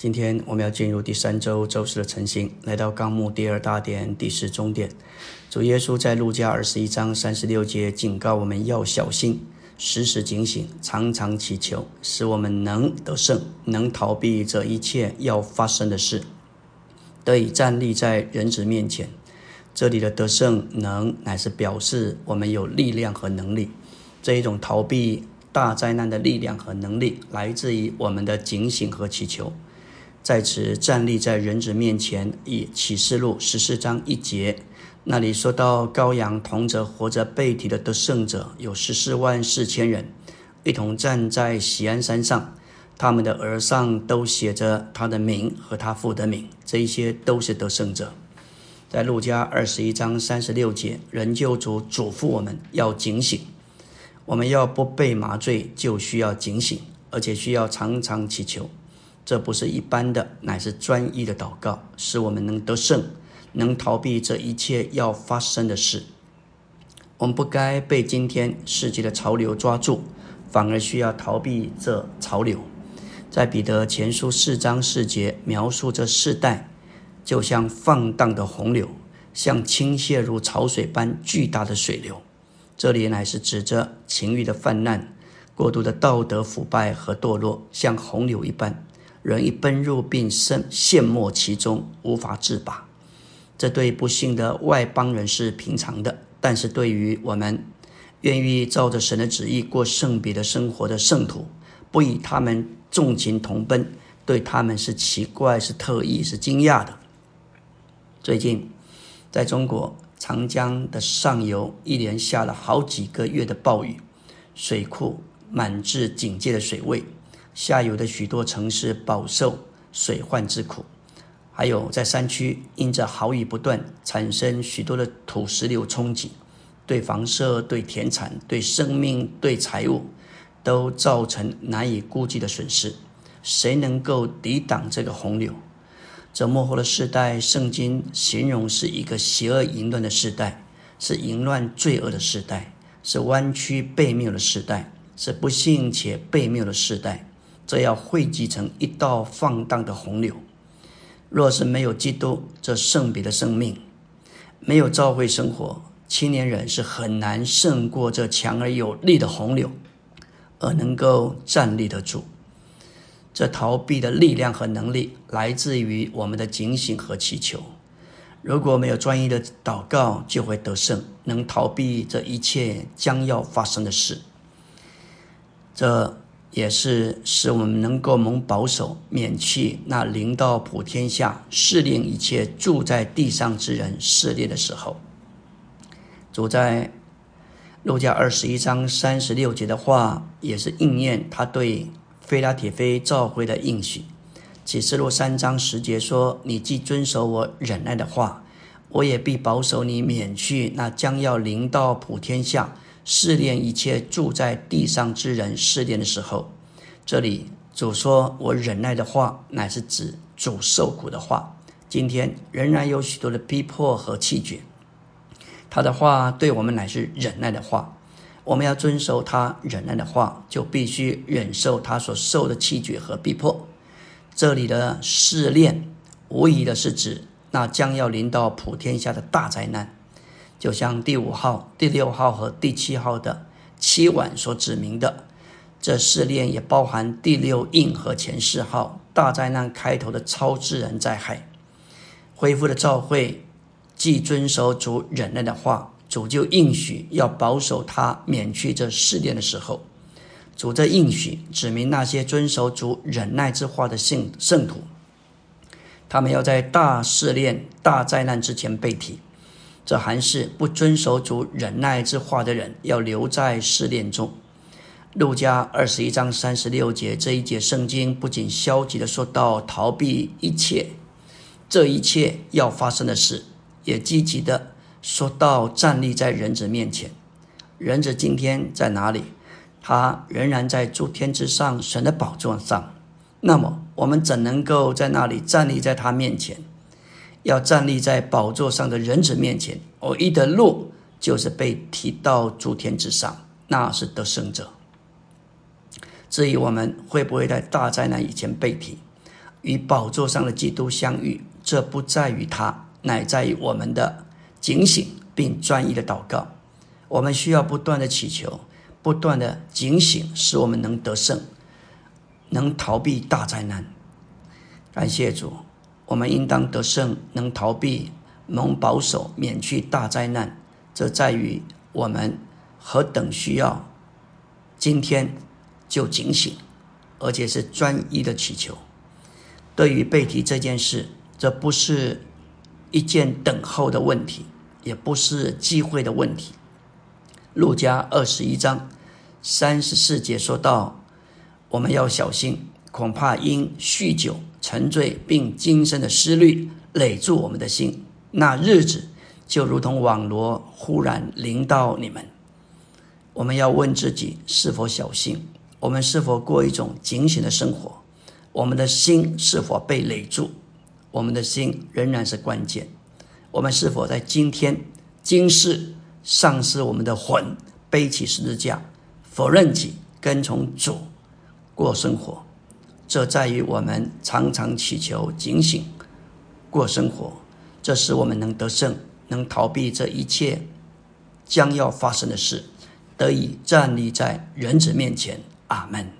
今天我们要进入第三周周四的晨星，来到纲目第二大点第四中点。主耶稣在路加二十一章三十六节警告我们要小心，时时警醒，常常祈求，使我们能得胜，能逃避这一切要发生的事，得以站立在人子面前。这里的得胜能乃是表示我们有力量和能力。这一种逃避大灾难的力量和能力，来自于我们的警醒和祈求。在此站立在人子面前，以启示录十四章一节，那里说到羔羊同着活着被提的得胜者有十四万四千人，一同站在喜安山上，他们的额上都写着他的名和他父的名，这一些都是得胜者。在路加二十一章三十六节，人救主嘱咐我们要警醒，我们要不被麻醉，就需要警醒，而且需要常常祈求。这不是一般的，乃是专一的祷告，使我们能得胜，能逃避这一切要发生的事。我们不该被今天世界的潮流抓住，反而需要逃避这潮流。在彼得前书四章四节描述这世代，就像放荡的洪流，像倾泻如潮水般巨大的水流。这里乃是指着情欲的泛滥、过度的道德腐败和堕落，像洪流一般。人一奔入并深陷没其中，无法自拔。这对不幸的外邦人是平常的，但是对于我们愿意照着神的旨意过圣别的生活的圣徒，不与他们纵情同奔，对他们是奇怪、是特意、是惊讶的。最近，在中国长江的上游，一连下了好几个月的暴雨，水库满至警戒的水位。下游的许多城市饱受水患之苦，还有在山区，因着豪雨不断，产生许多的土石流冲击，对房舍、对田产、对生命、对财物，都造成难以估计的损失。谁能够抵挡这个洪流？这幕后的世代，圣经形容是一个邪恶淫乱的时代，是淫乱罪恶的时代，是弯曲背谬的时代，是不幸且背谬的时代。这要汇集成一道放荡的洪流。若是没有基督这圣别的生命，没有教会生活，青年人是很难胜过这强而有力的洪流，而能够站立得住。这逃避的力量和能力来自于我们的警醒和祈求。如果没有专一的祷告，就会得胜，能逃避这一切将要发生的事。这。也是使我们能够蒙保守，免去那临到普天下试炼一切住在地上之人试炼的时候。主在路加二十一章三十六节的话，也是应验他对菲拉铁菲召会的应许。启示录三章十节说：“你既遵守我忍耐的话，我也必保守你，免去那将要临到普天下。”试炼一切住在地上之人试炼的时候，这里主说：“我忍耐的话，乃是指主受苦的话。今天仍然有许多的逼迫和气绝，他的话对我们乃是忍耐的话。我们要遵守他忍耐的话，就必须忍受他所受的气绝和逼迫。这里的试炼，无疑的是指那将要临到普天下的大灾难。”就像第五号、第六号和第七号的七晚所指明的，这试炼也包含第六印和前四号大灾难开头的超自然灾害。恢复的召会，既遵守主忍耐的话，主就应许要保守他免去这试炼的时候。主这应许指明那些遵守主忍耐之话的圣圣徒，他们要在大试炼、大灾难之前被提。这还是不遵守主忍耐之话的人，要留在试炼中。路加二十一章三十六节这一节圣经不仅消极的说到逃避一切这一切要发生的事，也积极的说到站立在人子面前。人子今天在哪里？他仍然在诸天之上神的宝座上。那么我们怎能够在那里站立在他面前？要站立在宝座上的人子面前，唯一的路就是被提到诸天之上，那是得胜者。至于我们会不会在大灾难以前被提，与宝座上的基督相遇。这不在于他，乃在于我们的警醒并专一的祷告。我们需要不断的祈求，不断的警醒，使我们能得胜，能逃避大灾难。感谢主，我们应当得胜，能逃避蒙保守，免去大灾难。这在于我们何等需要今天就警醒，而且是专一的祈求。对于背题这件事，这不是一件等候的问题，也不是机会的问题。路加二十一章三十四节说到：“我们要小心，恐怕因酗酒沉醉，并今生的思虑累住我们的心，那日子就如同网罗忽然临到你们。”我们要问自己是否小心，我们是否过一种警醒的生活？我们的心是否被累住？我们的心仍然是关键。我们是否在今天、今世丧失我们的魂，背起十字架，否认己，跟从主过生活？这在于我们常常祈求警醒过生活，这使我们能得胜，能逃避这一切将要发生的事，得以站立在人子面前。阿门。